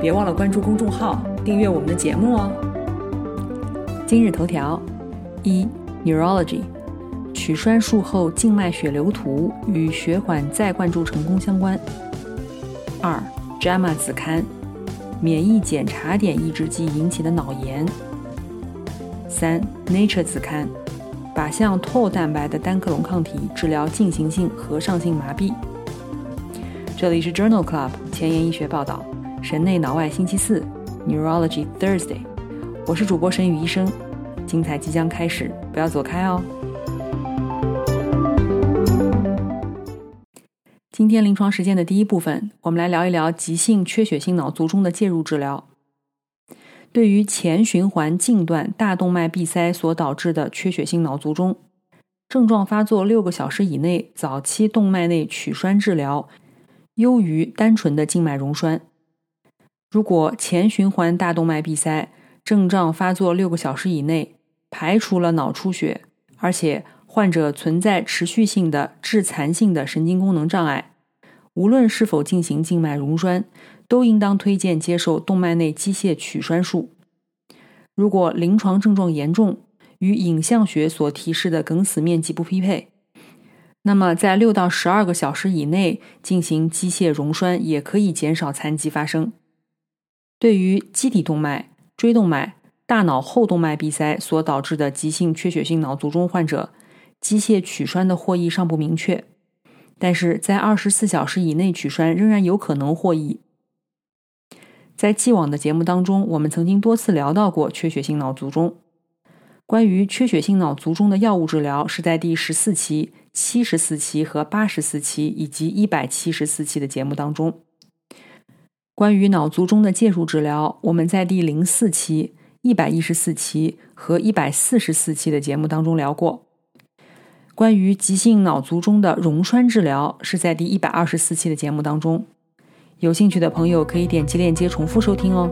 别忘了关注公众号，订阅我们的节目哦。今日头条：一、Neurology，取栓术后静脉血流图与血管再灌注成功相关。二、JAMA 子刊，免疫检查点抑制剂引起的脑炎。三、Nature 子刊，靶向 Tau 蛋白的单克隆抗体治疗进行性核上性麻痹。这里是 Journal Club 前沿医学报道。神内脑外星期四，Neurology Thursday，我是主播神宇医生，精彩即将开始，不要走开哦。今天临床实践的第一部分，我们来聊一聊急性缺血性脑卒中的介入治疗。对于前循环近段大动脉闭塞所导致的缺血性脑卒中，症状发作六个小时以内，早期动脉内取栓治疗优于单纯的静脉溶栓。如果前循环大动脉闭塞症状发作六个小时以内，排除了脑出血，而且患者存在持续性的致残性的神经功能障碍，无论是否进行静脉溶栓，都应当推荐接受动脉内机械取栓术。如果临床症状严重，与影像学所提示的梗死面积不匹配，那么在六到十二个小时以内进行机械溶栓，也可以减少残疾发生。对于基底动脉、椎动脉、大脑后动脉闭塞所导致的急性缺血性脑卒中患者，机械取栓的获益尚不明确，但是在二十四小时以内取栓仍然有可能获益。在既往的节目当中，我们曾经多次聊到过缺血性脑卒中。关于缺血性脑卒中的药物治疗，是在第十四期、七十四期和八十四期以及一百七十四期的节目当中。关于脑卒中的介入治疗，我们在第零四期、一百一十四期和一百四十四期的节目当中聊过。关于急性脑卒中的溶栓治疗，是在第一百二十四期的节目当中。有兴趣的朋友可以点击链接重复收听哦。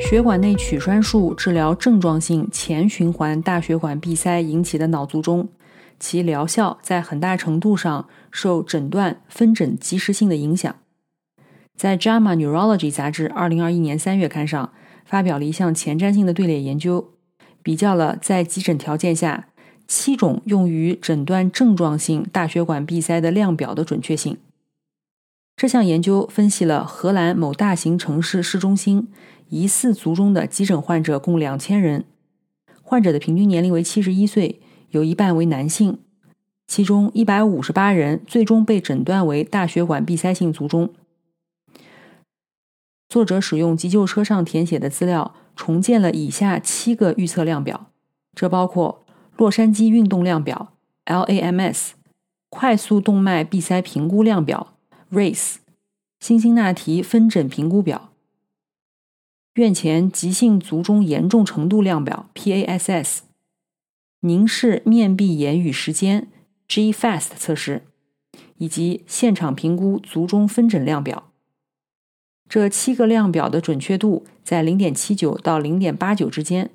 血管内取栓术治疗症状性前循环大血管闭塞引起的脑卒中。其疗效在很大程度上受诊断分诊及时性的影响。在《JAMA Neurology》杂志二零二一年三月刊上发表了一项前瞻性的队列研究，比较了在急诊条件下七种用于诊断症状性大血管闭塞的量表的准确性。这项研究分析了荷兰某大型城市市中心疑似卒中的急诊患者共两千人，患者的平均年龄为七十一岁。有一半为男性，其中一百五十八人最终被诊断为大血管闭塞性卒中。作者使用急救车上填写的资料，重建了以下七个预测量表，这包括洛杉矶运动量表 （LAMS）、快速动脉闭塞评估量表 （RACE）、辛辛那提分诊评估表、院前急性卒中严重程度量表 （PASS）。凝视面壁言语时间 （GFAST） 测试，以及现场评估卒中分诊量表。这七个量表的准确度在0.79到0.89之间，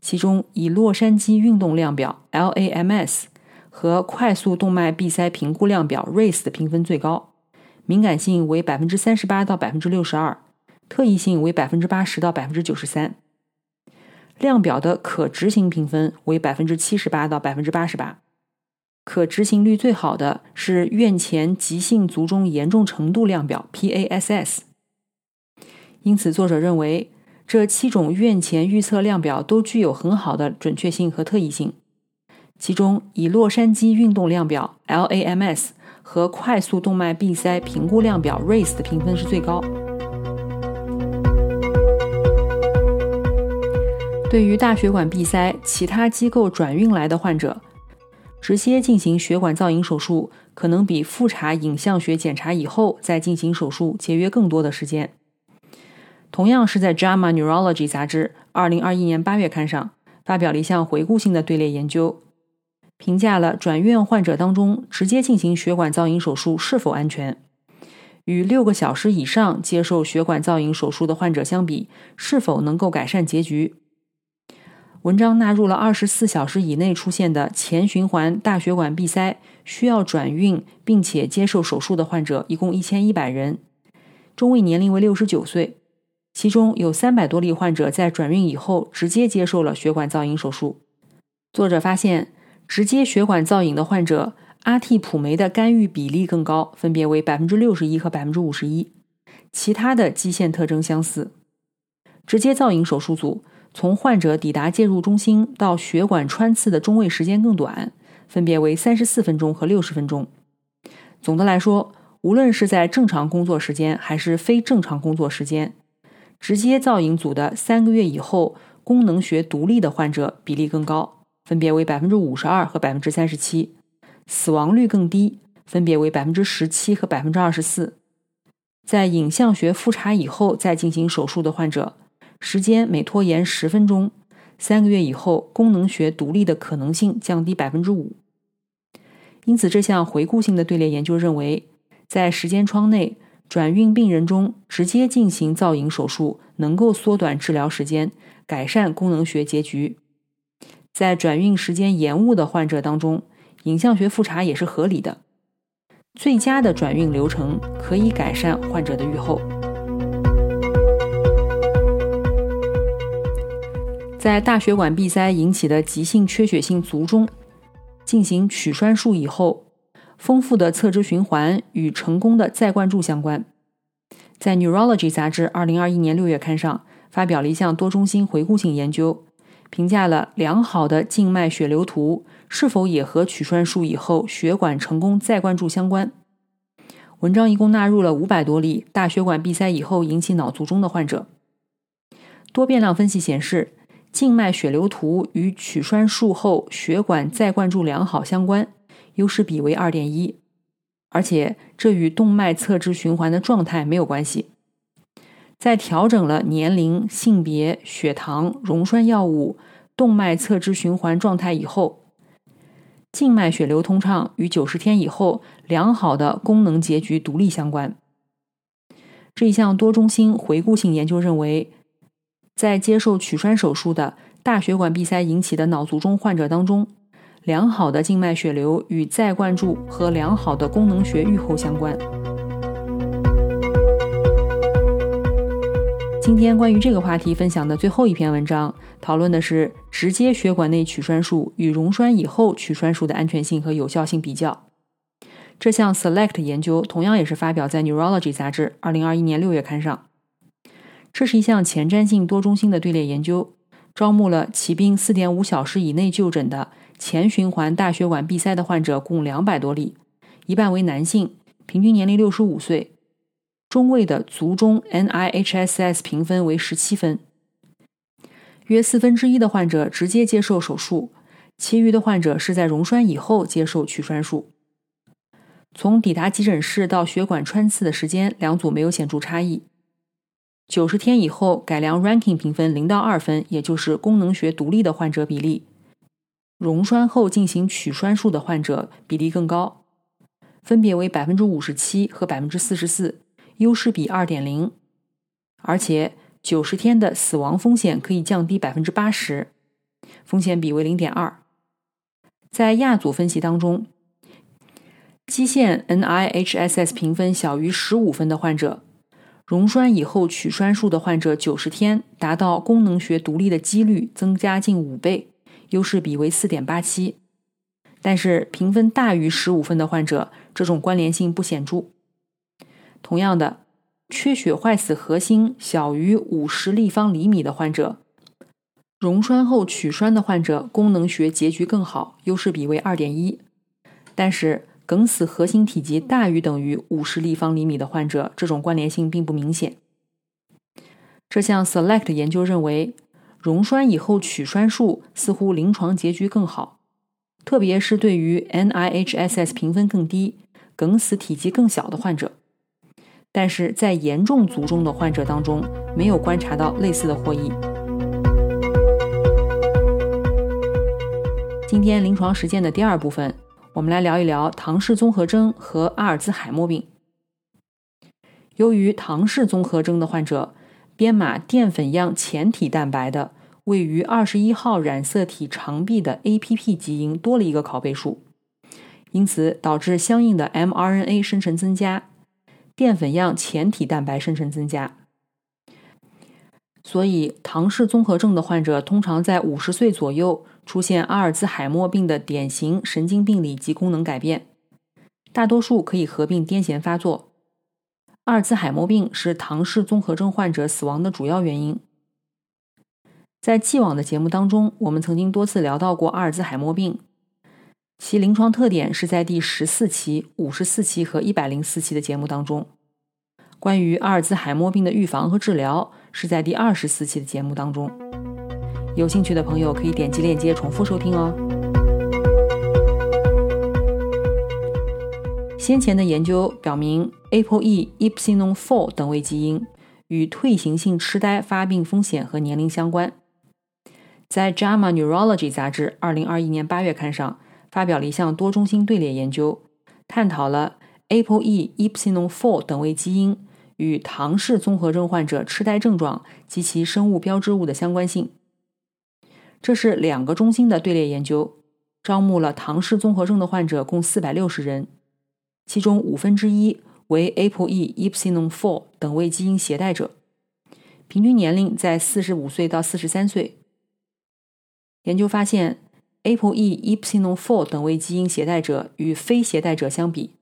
其中以洛杉矶运动量表 （LAMS） 和快速动脉闭塞评估量表 （RACE） 的评分最高，敏感性为38%到62%，特异性为80%到93%。量表的可执行评分为百分之七十八到百分之八十八，可执行率最好的是院前急性卒中严重程度量表 （PASS）。因此，作者认为这七种院前预测量表都具有很好的准确性和特异性。其中，以洛杉矶运动量表 （LAMS） 和快速动脉闭塞评估量表 （RACE） 的评分是最高。对于大血管闭塞其他机构转运来的患者，直接进行血管造影手术，可能比复查影像学检查以后再进行手术节约更多的时间。同样是在《JAMA Neurology》杂志2021年8月刊上发表了一项回顾性的队列研究，评价了转院患者当中直接进行血管造影手术是否安全。与六个小时以上接受血管造影手术的患者相比，是否能够改善结局？文章纳入了二十四小时以内出现的前循环大血管闭塞，需要转运并且接受手术的患者，一共一千一百人，中位年龄为六十九岁，其中有三百多例患者在转运以后直接接受了血管造影手术。作者发现，直接血管造影的患者。阿替普酶的干预比例更高，分别为百分之六十一和百分之五十一，其他的基线特征相似。直接造影手术组从患者抵达介入中心到血管穿刺的中位时间更短，分别为三十四分钟和六十分钟。总的来说，无论是在正常工作时间还是非正常工作时间，直接造影组的三个月以后功能学独立的患者比例更高，分别为百分之五十二和百分之三十七。死亡率更低，分别为百分之十七和百分之二十四。在影像学复查以后再进行手术的患者，时间每拖延十分钟，三个月以后功能学独立的可能性降低百分之五。因此，这项回顾性的队列研究认为，在时间窗内转运病人中直接进行造影手术能够缩短治疗时间，改善功能学结局。在转运时间延误的患者当中。影像学复查也是合理的，最佳的转运流程可以改善患者的预后。在大血管闭塞引起的急性缺血性卒中进行取栓术以后，丰富的侧支循环与成功的再灌注相关。在《Neurology》杂志二零二一年六月刊上发表了一项多中心回顾性研究，评价了良好的静脉血流图。是否也和取栓术以后血管成功再灌注相关？文章一共纳入了五百多例大血管闭塞以后引起脑卒中的患者。多变量分析显示，静脉血流图与取栓术后血管再灌注良好相关，优势比为二点一，而且这与动脉侧支循环的状态没有关系。在调整了年龄、性别、血糖、溶栓药物、动脉侧支循环状态以后。静脉血流通畅与九十天以后良好的功能结局独立相关。这一项多中心回顾性研究认为，在接受取栓手术的大血管闭塞引起的脑卒中患者当中，良好的静脉血流与再灌注和良好的功能学预后相关。今天关于这个话题分享的最后一篇文章，讨论的是直接血管内取栓术与溶栓以后取栓术的安全性和有效性比较。这项 SELECT 研究同样也是发表在《Neurology》杂志2021年6月刊上。这是一项前瞻性多中心的队列研究，招募了起病4.5小时以内就诊的前循环大血管闭塞的患者共200多例，一半为男性，平均年龄65岁。中位的卒中 NIHSS 评分为十七分，约四分之一的患者直接接受手术，其余的患者是在溶栓以后接受取栓术。从抵达急诊室到血管穿刺的时间，两组没有显著差异。九十天以后改良 Ranking 评分零到二分，也就是功能学独立的患者比例，溶栓后进行取栓术的患者比例更高，分别为百分之五十七和百分之四十四。优势比二点零，而且九十天的死亡风险可以降低百分之八十，风险比为零点二。在亚组分析当中，基线 NIHSS 评分小于十五分的患者，溶栓以后取栓术的患者九十天达到功能学独立的几率增加近五倍，优势比为四点八七。但是评分大于十五分的患者，这种关联性不显著。同样的，缺血坏死核心小于五十立方厘米的患者，溶栓后取栓的患者功能学结局更好，优势比为二点一。但是，梗死核心体积大于等于五十立方厘米的患者，这种关联性并不明显。这项 SELECT 研究认为，溶栓以后取栓术似乎临床结局更好，特别是对于 NIHSS 评分更低、梗死体积更小的患者。但是在严重卒中的患者当中，没有观察到类似的获益。今天临床实践的第二部分，我们来聊一聊唐氏综合征和阿尔兹海默病。由于唐氏综合征的患者，编码淀粉样前体蛋白的位于二十一号染色体长臂的 APP 基因多了一个拷贝数，因此导致相应的 mRNA 生成增加。淀粉样前体蛋白生成增加，所以唐氏综合症的患者通常在五十岁左右出现阿尔兹海默病的典型神经病理及功能改变，大多数可以合并癫痫发作。阿尔兹海默病是唐氏综合症患者死亡的主要原因。在既往的节目当中，我们曾经多次聊到过阿尔兹海默病。其临床特点是在第十四期、五十四期和一百零四期的节目当中；关于阿尔兹海默病的预防和治疗是在第二十四期的节目当中。有兴趣的朋友可以点击链接重复收听哦。先前的研究表明，ApoE epsilon four 等位基因与退行性痴呆发病风险和年龄相关。在《JAMA Neurology》杂志二零二一年八月刊上。发表了一项多中心队列研究，探讨了 ApoE epsilon four 等位基因与唐氏综合症患者痴呆症状及其生物标志物的相关性。这是两个中心的队列研究，招募了唐氏综合症的患者共四百六十人，其中五分之一为 ApoE epsilon four 等位基因携带者，平均年龄在四十五岁到四十三岁。研究发现。ApoE epsilon four 等位基因携带者与非携带者相比，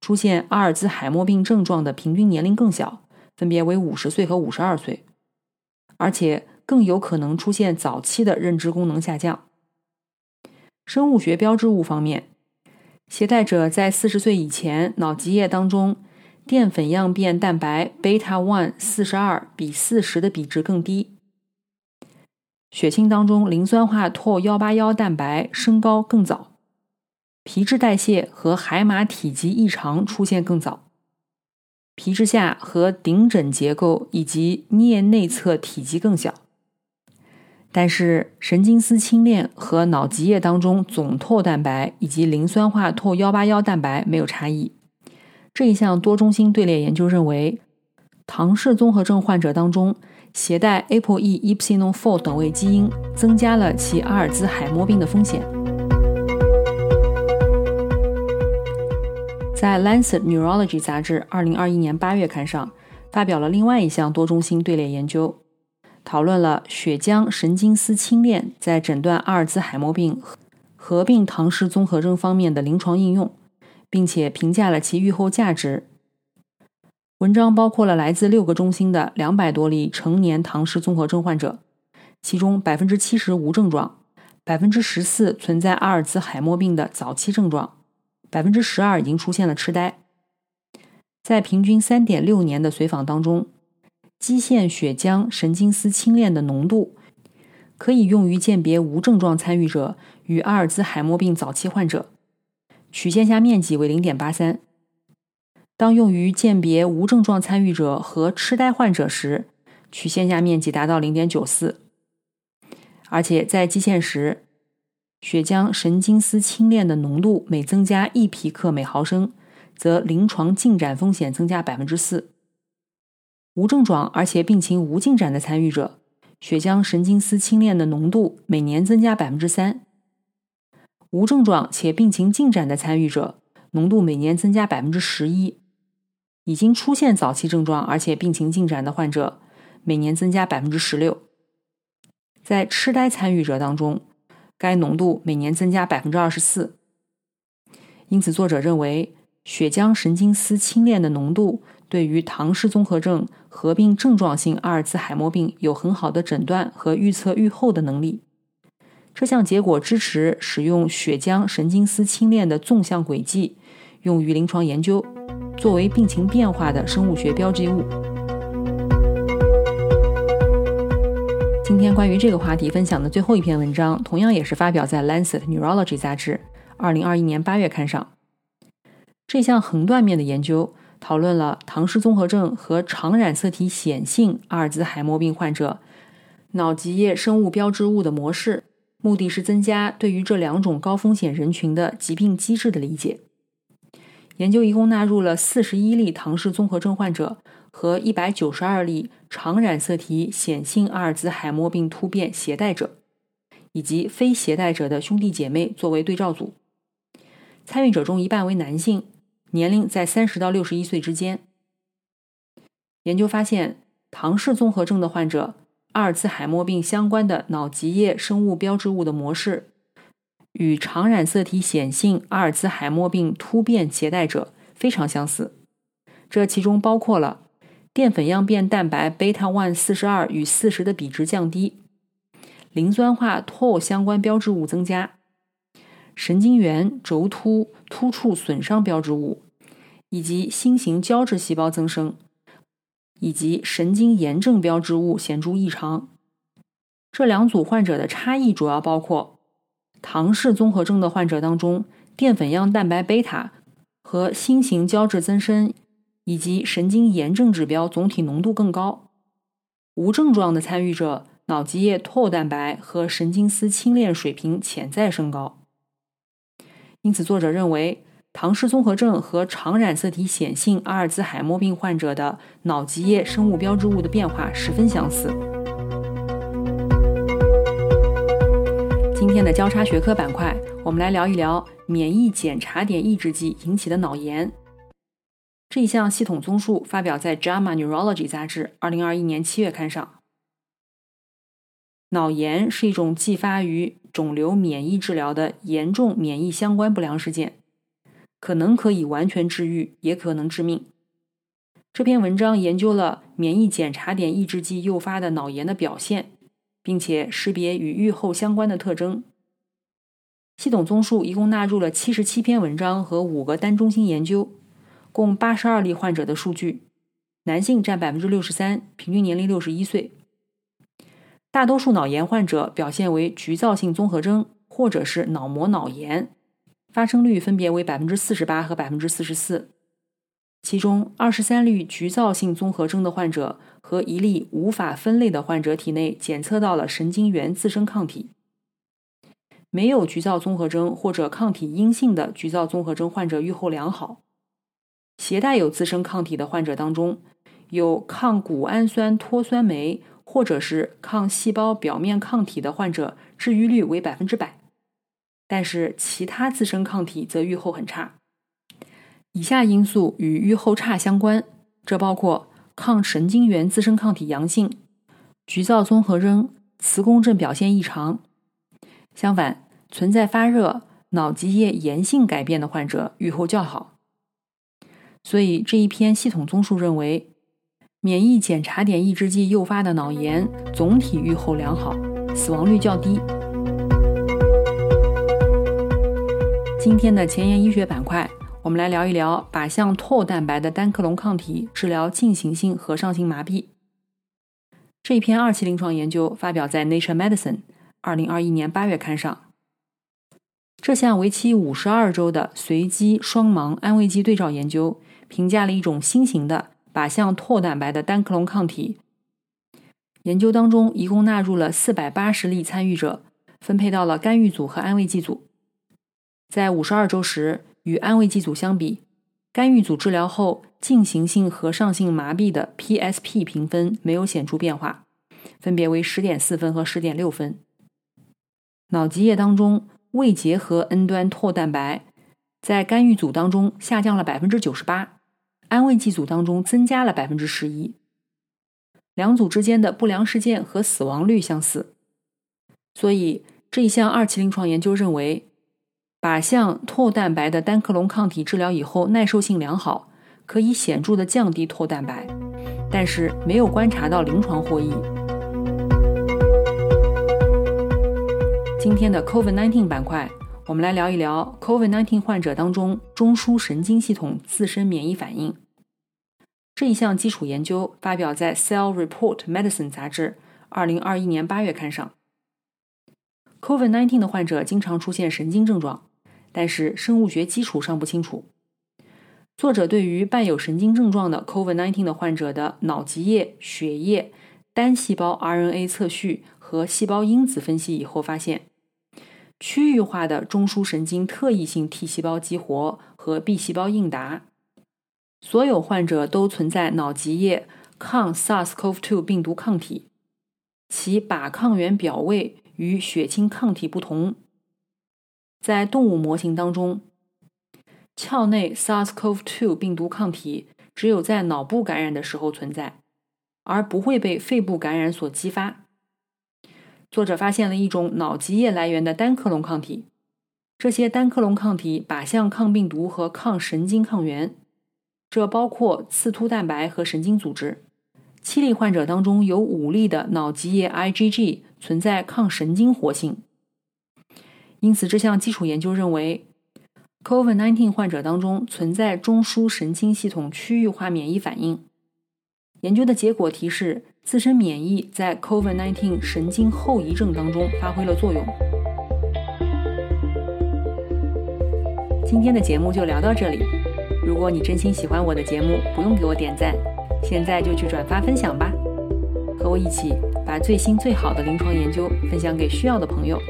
出现阿尔兹海默病症状的平均年龄更小，分别为五十岁和五十二岁，而且更有可能出现早期的认知功能下降。生物学标志物方面，携带者在四十岁以前脑脊液当中淀粉样变蛋白 beta one 四十二比四十的比值更低。血清当中磷酸化唾幺八幺蛋白升高更早，皮质代谢和海马体积异常出现更早，皮质下和顶枕结构以及颞内侧体积更小，但是神经丝清链和脑脊液当中总唾蛋白以及磷酸化唾幺八幺蛋白没有差异。这一项多中心队列研究认为，唐氏综合症患者当中。携带 ApoE epsilon four 等位基因，增加了其阿尔兹海默病的风险。在《Lancet Neurology》杂志二零二一年八月刊上，发表了另外一项多中心队列研究，讨论了血浆神经丝清链在诊断阿尔兹海默病合并唐氏综合征方面的临床应用，并且评价了其预后价值。文章包括了来自六个中心的两百多例成年唐氏综合症患者，其中百分之七十无症状，百分之十四存在阿尔兹海默病的早期症状，百分之十二已经出现了痴呆。在平均三点六年的随访当中，基线血浆神经丝清链的浓度可以用于鉴别无症状参与者与阿尔兹海默病早期患者，曲线下面积为零点八三。当用于鉴别无症状参与者和痴呆患者时，曲线下面积达到零点九四，而且在基线时，血浆神经丝清链的浓度每增加一皮克每毫升，则临床进展风险增加百分之四。无症状而且病情无进展的参与者，血浆神经丝清链的浓度每年增加百分之三；无症状且病情进展的参与者，浓度每年增加百分之十一。已经出现早期症状而且病情进展的患者，每年增加百分之十六。在痴呆参与者当中，该浓度每年增加百分之二十四。因此，作者认为血浆神经丝清链的浓度对于唐氏综合症合并症状性阿尔茨海默病有很好的诊断和预测预后的能力。这项结果支持使用血浆神经丝清链的纵向轨迹用于临床研究。作为病情变化的生物学标记物。今天关于这个话题分享的最后一篇文章，同样也是发表在《Lancet Neurology》杂志二零二一年八月刊上。这项横断面的研究讨论了唐氏综合症和常染色体显性阿尔兹海默病患者脑脊液生物标志物的模式，目的是增加对于这两种高风险人群的疾病机制的理解。研究一共纳入了四十一例唐氏综合症患者和一百九十二例常染色体显性阿尔兹海默病突变携带者，以及非携带者的兄弟姐妹作为对照组。参与者中一半为男性。年龄在三十到六十一岁之间。研究发现，唐氏综合症的患者阿尔兹海默病相关的脑脊液生物标志物的模式，与常染色体显性阿尔兹海默病突变携带者非常相似。这其中包括了淀粉样变蛋白贝塔 one 四十二与四十的比值降低，磷酸化 Tau 相关标志物增加。神经元轴突突触损伤标志物，以及新型胶质细胞增生，以及神经炎症标志物显著异常。这两组患者的差异主要包括：唐氏综合症的患者当中，淀粉样蛋白贝塔和新型胶质增生以及神经炎症指标总体浓度更高；无症状的参与者，脑脊液透蛋白和神经丝轻链水平潜在升高。因此，作者认为，唐氏综合症和常染色体显性阿尔兹海默病患者的脑脊液生物标志物的变化十分相似。今天的交叉学科板块，我们来聊一聊免疫检查点抑制剂引起的脑炎。这一项系统综述发表在《JAMA Neurology》杂志二零二一年七月刊上。脑炎是一种继发于肿瘤免疫治疗的严重免疫相关不良事件，可能可以完全治愈，也可能致命。这篇文章研究了免疫检查点抑制剂诱发的脑炎的表现，并且识别与预后相关的特征。系统综述一共纳入了七十七篇文章和五个单中心研究，共八十二例患者的数据，男性占百分之六十三，平均年龄六十一岁。大多数脑炎患者表现为局灶性综合征或者是脑膜脑炎，发生率分别为百分之四十八和百分之四十四。其中，二十三例局灶性综合征的患者和一例无法分类的患者体内检测到了神经元自身抗体。没有局灶综合征或者抗体阴性的局灶综合征患者预后良好。携带有自身抗体的患者当中，有抗谷氨酸脱酸酶。或者是抗细胞表面抗体的患者治愈率为百分之百，但是其他自身抗体则预后很差。以下因素与预后差相关，这包括抗神经元自身抗体阳性、局灶综合征、磁共振表现异常。相反，存在发热、脑脊液炎性改变的患者预后较好。所以这一篇系统综述认为。免疫检查点抑制剂诱发的脑炎总体预后良好，死亡率较低。今天的前沿医学板块，我们来聊一聊靶向唾蛋白的单克隆抗体治疗进行性核上性麻痹。这一篇二期临床研究发表在《Nature Medicine》二零二一年八月刊上。这项为期五十二周的随机双盲安慰剂对照研究，评价了一种新型的。靶向唾蛋白的单克隆抗体研究当中，一共纳入了四百八十例参与者，分配到了干预组和安慰剂组。在五十二周时，与安慰剂组相比，干预组治疗后进行性核上性麻痹的 PSP 评分没有显著变化，分别为十点四分和十点六分。脑脊液当中未结合 N 端拓蛋白，在干预组当中下降了百分之九十八。安慰剂组当中增加了百分之十一，两组之间的不良事件和死亡率相似，所以这一项二期临床研究认为，靶向唾蛋白的单克隆抗体治疗以后耐受性良好，可以显著的降低唾蛋白，但是没有观察到临床获益。今天的 COVID-19 板块。我们来聊一聊 COVID-19 患者当中中枢神经系统自身免疫反应这一项基础研究发表在《Cell Report Medicine》杂志，二零二一年八月刊上。COVID-19 的患者经常出现神经症状，但是生物学基础尚不清楚。作者对于伴有神经症状的 COVID-19 的患者的脑脊液、血液、单细胞 RNA 测序和细胞因子分析以后发现，区域化的中枢神经特异性 T 细胞激活和 B 细胞应答，所有患者都存在脑脊液抗 SARS-CoV-2 病毒抗体，其靶抗原表位与血清抗体不同。在动物模型当中。鞘内 SARS-CoV-2 病毒抗体只有在脑部感染的时候存在，而不会被肺部感染所激发。作者发现了一种脑脊液来源的单克隆抗体，这些单克隆抗体靶向抗病毒和抗神经抗原，这包括刺突蛋白和神经组织。七例患者当中有五例的脑脊液 IgG 存在抗神经活性，因此这项基础研究认为。COVID-19 患者当中存在中枢神经系统区域化免疫反应。研究的结果提示，自身免疫在 COVID-19 神经后遗症当中发挥了作用。今天的节目就聊到这里。如果你真心喜欢我的节目，不用给我点赞，现在就去转发分享吧，和我一起把最新最好的临床研究分享给需要的朋友。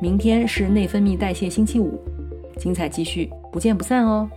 明天是内分泌代谢星期五，精彩继续，不见不散哦。